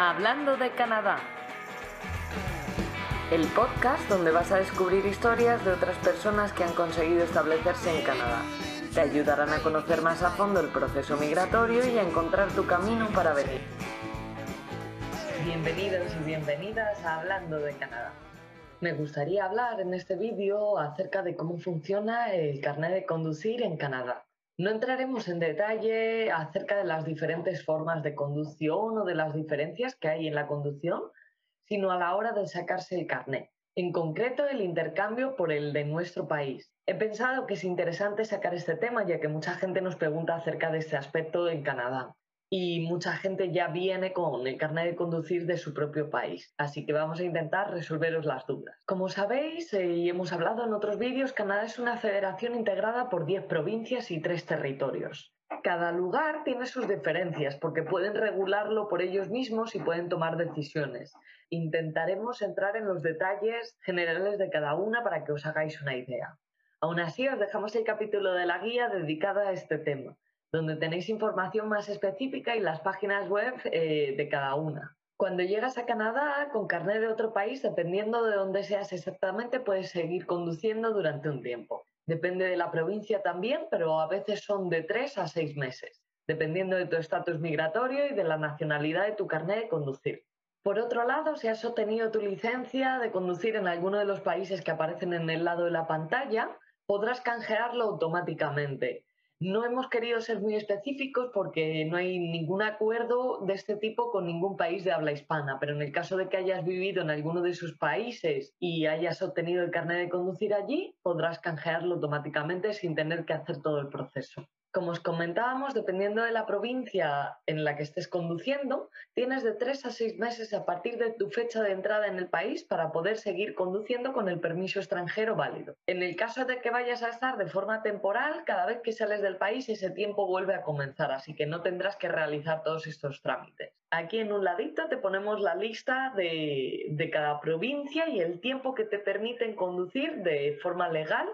Hablando de Canadá. El podcast donde vas a descubrir historias de otras personas que han conseguido establecerse en Canadá. Te ayudarán a conocer más a fondo el proceso migratorio y a encontrar tu camino para venir. Bienvenidos y bienvenidas a Hablando de Canadá. Me gustaría hablar en este vídeo acerca de cómo funciona el carnet de conducir en Canadá. No entraremos en detalle acerca de las diferentes formas de conducción o de las diferencias que hay en la conducción, sino a la hora de sacarse el carnet. En concreto, el intercambio por el de nuestro país. He pensado que es interesante sacar este tema ya que mucha gente nos pregunta acerca de este aspecto en Canadá y mucha gente ya viene con el carnet de conducir de su propio país. Así que vamos a intentar resolveros las dudas. Como sabéis eh, y hemos hablado en otros vídeos, Canadá es una federación integrada por 10 provincias y 3 territorios. Cada lugar tiene sus diferencias porque pueden regularlo por ellos mismos y pueden tomar decisiones. Intentaremos entrar en los detalles generales de cada una para que os hagáis una idea. Aún así, os dejamos el capítulo de la guía dedicada a este tema donde tenéis información más específica y las páginas web eh, de cada una. Cuando llegas a Canadá con carnet de otro país, dependiendo de dónde seas exactamente, puedes seguir conduciendo durante un tiempo. Depende de la provincia también, pero a veces son de tres a seis meses, dependiendo de tu estatus migratorio y de la nacionalidad de tu carnet de conducir. Por otro lado, si has obtenido tu licencia de conducir en alguno de los países que aparecen en el lado de la pantalla, podrás canjearlo automáticamente. No hemos querido ser muy específicos porque no hay ningún acuerdo de este tipo con ningún país de habla hispana, pero en el caso de que hayas vivido en alguno de sus países y hayas obtenido el carnet de conducir allí, podrás canjearlo automáticamente sin tener que hacer todo el proceso. Como os comentábamos, dependiendo de la provincia en la que estés conduciendo, tienes de tres a seis meses a partir de tu fecha de entrada en el país para poder seguir conduciendo con el permiso extranjero válido. En el caso de que vayas a estar de forma temporal, cada vez que sales del país ese tiempo vuelve a comenzar, así que no tendrás que realizar todos estos trámites. Aquí en un ladito te ponemos la lista de, de cada provincia y el tiempo que te permiten conducir de forma legal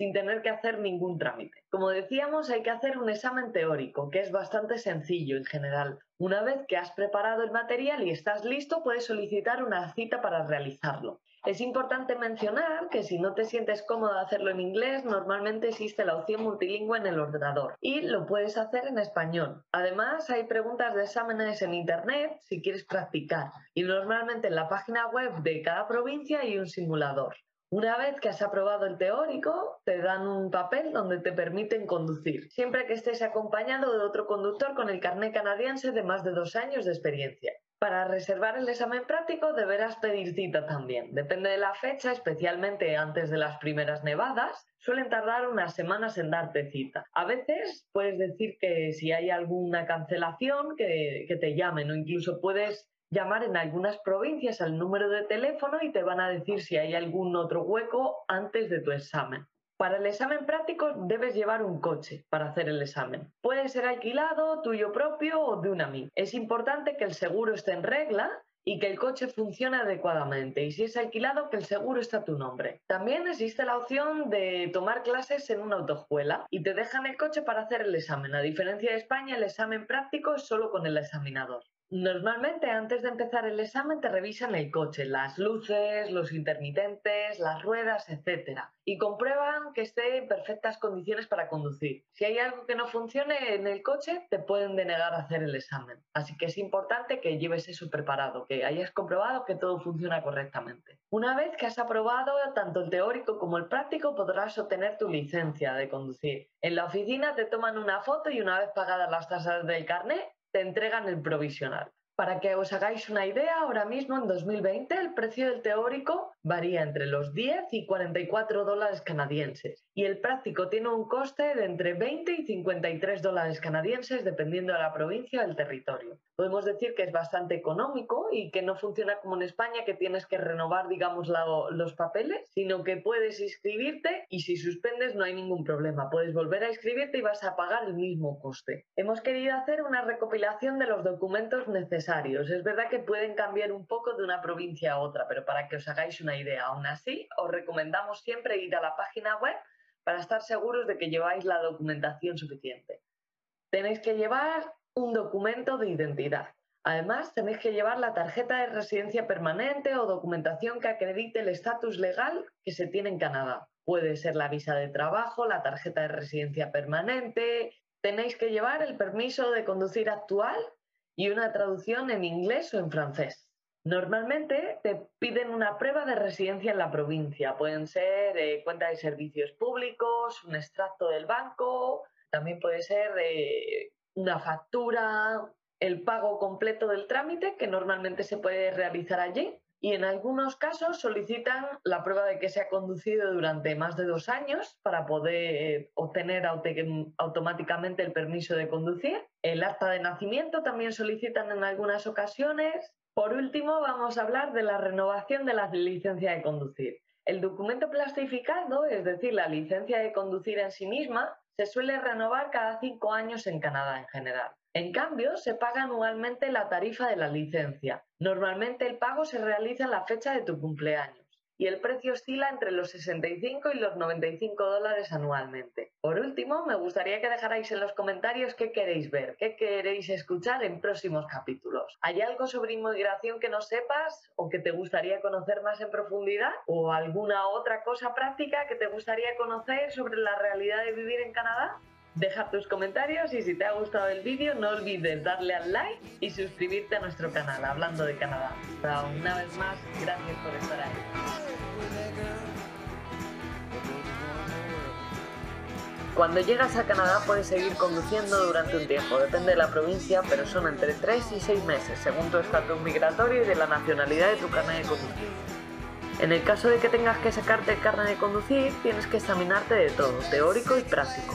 sin tener que hacer ningún trámite. Como decíamos, hay que hacer un examen teórico, que es bastante sencillo en general. Una vez que has preparado el material y estás listo, puedes solicitar una cita para realizarlo. Es importante mencionar que si no te sientes cómodo hacerlo en inglés, normalmente existe la opción multilingüe en el ordenador y lo puedes hacer en español. Además, hay preguntas de exámenes en Internet si quieres practicar y normalmente en la página web de cada provincia hay un simulador. Una vez que has aprobado el teórico, te dan un papel donde te permiten conducir, siempre que estés acompañado de otro conductor con el carnet canadiense de más de dos años de experiencia. Para reservar el examen práctico deberás pedir cita también. Depende de la fecha, especialmente antes de las primeras nevadas, suelen tardar unas semanas en darte cita. A veces puedes decir que si hay alguna cancelación, que, que te llamen o incluso puedes llamar en algunas provincias al número de teléfono y te van a decir si hay algún otro hueco antes de tu examen. Para el examen práctico debes llevar un coche para hacer el examen. Puede ser alquilado, tuyo propio o de un amigo. Es importante que el seguro esté en regla y que el coche funcione adecuadamente y si es alquilado que el seguro esté a tu nombre. También existe la opción de tomar clases en una autoescuela y te dejan el coche para hacer el examen. A diferencia de España, el examen práctico es solo con el examinador. Normalmente antes de empezar el examen te revisan el coche, las luces, los intermitentes, las ruedas, etc. Y comprueban que esté en perfectas condiciones para conducir. Si hay algo que no funcione en el coche, te pueden denegar hacer el examen. Así que es importante que lleves eso preparado, que hayas comprobado que todo funciona correctamente. Una vez que has aprobado tanto el teórico como el práctico, podrás obtener tu licencia de conducir. En la oficina te toman una foto y una vez pagadas las tasas del carnet, te entregan el provisional. Para que os hagáis una idea, ahora mismo en 2020 el precio del teórico varía entre los 10 y 44 dólares canadienses y el práctico tiene un coste de entre 20 y 53 dólares canadienses dependiendo de la provincia o el territorio. Podemos decir que es bastante económico y que no funciona como en España que tienes que renovar, digamos, los papeles, sino que puedes inscribirte y si suspendes no hay ningún problema. Puedes volver a inscribirte y vas a pagar el mismo coste. Hemos querido hacer una recopilación de los documentos necesarios es verdad que pueden cambiar un poco de una provincia a otra, pero para que os hagáis una idea, aún así, os recomendamos siempre ir a la página web para estar seguros de que lleváis la documentación suficiente. Tenéis que llevar un documento de identidad. Además, tenéis que llevar la tarjeta de residencia permanente o documentación que acredite el estatus legal que se tiene en Canadá. Puede ser la visa de trabajo, la tarjeta de residencia permanente. Tenéis que llevar el permiso de conducir actual y una traducción en inglés o en francés. Normalmente te piden una prueba de residencia en la provincia. Pueden ser eh, cuenta de servicios públicos, un extracto del banco, también puede ser eh, una factura, el pago completo del trámite, que normalmente se puede realizar allí. Y en algunos casos solicitan la prueba de que se ha conducido durante más de dos años para poder obtener automáticamente el permiso de conducir. El acta de nacimiento también solicitan en algunas ocasiones. Por último, vamos a hablar de la renovación de la licencia de conducir. El documento plastificado, es decir, la licencia de conducir en sí misma, se suele renovar cada cinco años en Canadá en general. En cambio, se paga anualmente la tarifa de la licencia. Normalmente el pago se realiza en la fecha de tu cumpleaños y el precio oscila entre los 65 y los 95 dólares anualmente. Por último, me gustaría que dejarais en los comentarios qué queréis ver, qué queréis escuchar en próximos capítulos. ¿Hay algo sobre inmigración que no sepas o que te gustaría conocer más en profundidad? ¿O alguna otra cosa práctica que te gustaría conocer sobre la realidad de vivir en Canadá? Deja tus comentarios y si te ha gustado el vídeo no olvides darle al like y suscribirte a nuestro canal Hablando de Canadá. una vez más, gracias por estar ahí. Cuando llegas a Canadá puedes seguir conduciendo durante un tiempo, depende de la provincia, pero son entre 3 y 6 meses, según tu estatus migratorio y de la nacionalidad de tu carnet de conducir. En el caso de que tengas que sacarte el carnet de conducir, tienes que examinarte de todo, teórico y práctico.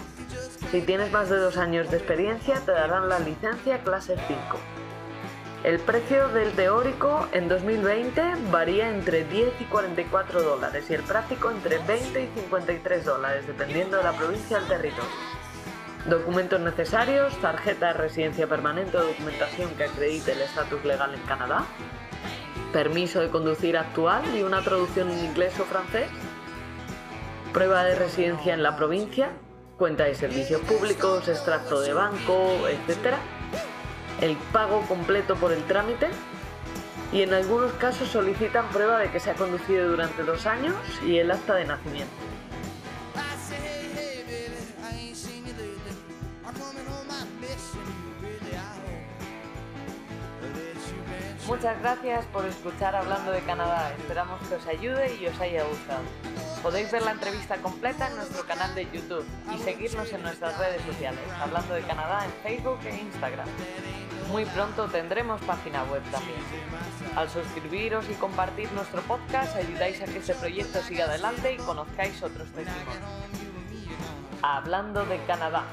Si tienes más de dos años de experiencia, te darán la licencia clase 5. El precio del teórico en 2020 varía entre 10 y 44 dólares y el práctico entre 20 y 53 dólares, dependiendo de la provincia del territorio. Documentos necesarios, tarjeta de residencia permanente o documentación que acredite el estatus legal en Canadá, permiso de conducir actual y una traducción en inglés o francés, prueba de residencia en la provincia, cuenta de servicios públicos, extracto de banco, etc. El pago completo por el trámite y en algunos casos solicitan prueba de que se ha conducido durante dos años y el acta de nacimiento. Muchas gracias por escuchar Hablando de Canadá. Esperamos que os ayude y os haya gustado. Podéis ver la entrevista completa en nuestro canal de YouTube y seguirnos en nuestras redes sociales, hablando de Canadá en Facebook e Instagram. Muy pronto tendremos página web también. Al suscribiros y compartir nuestro podcast ayudáis a que este proyecto siga adelante y conozcáis otros testimonios. Hablando de Canadá.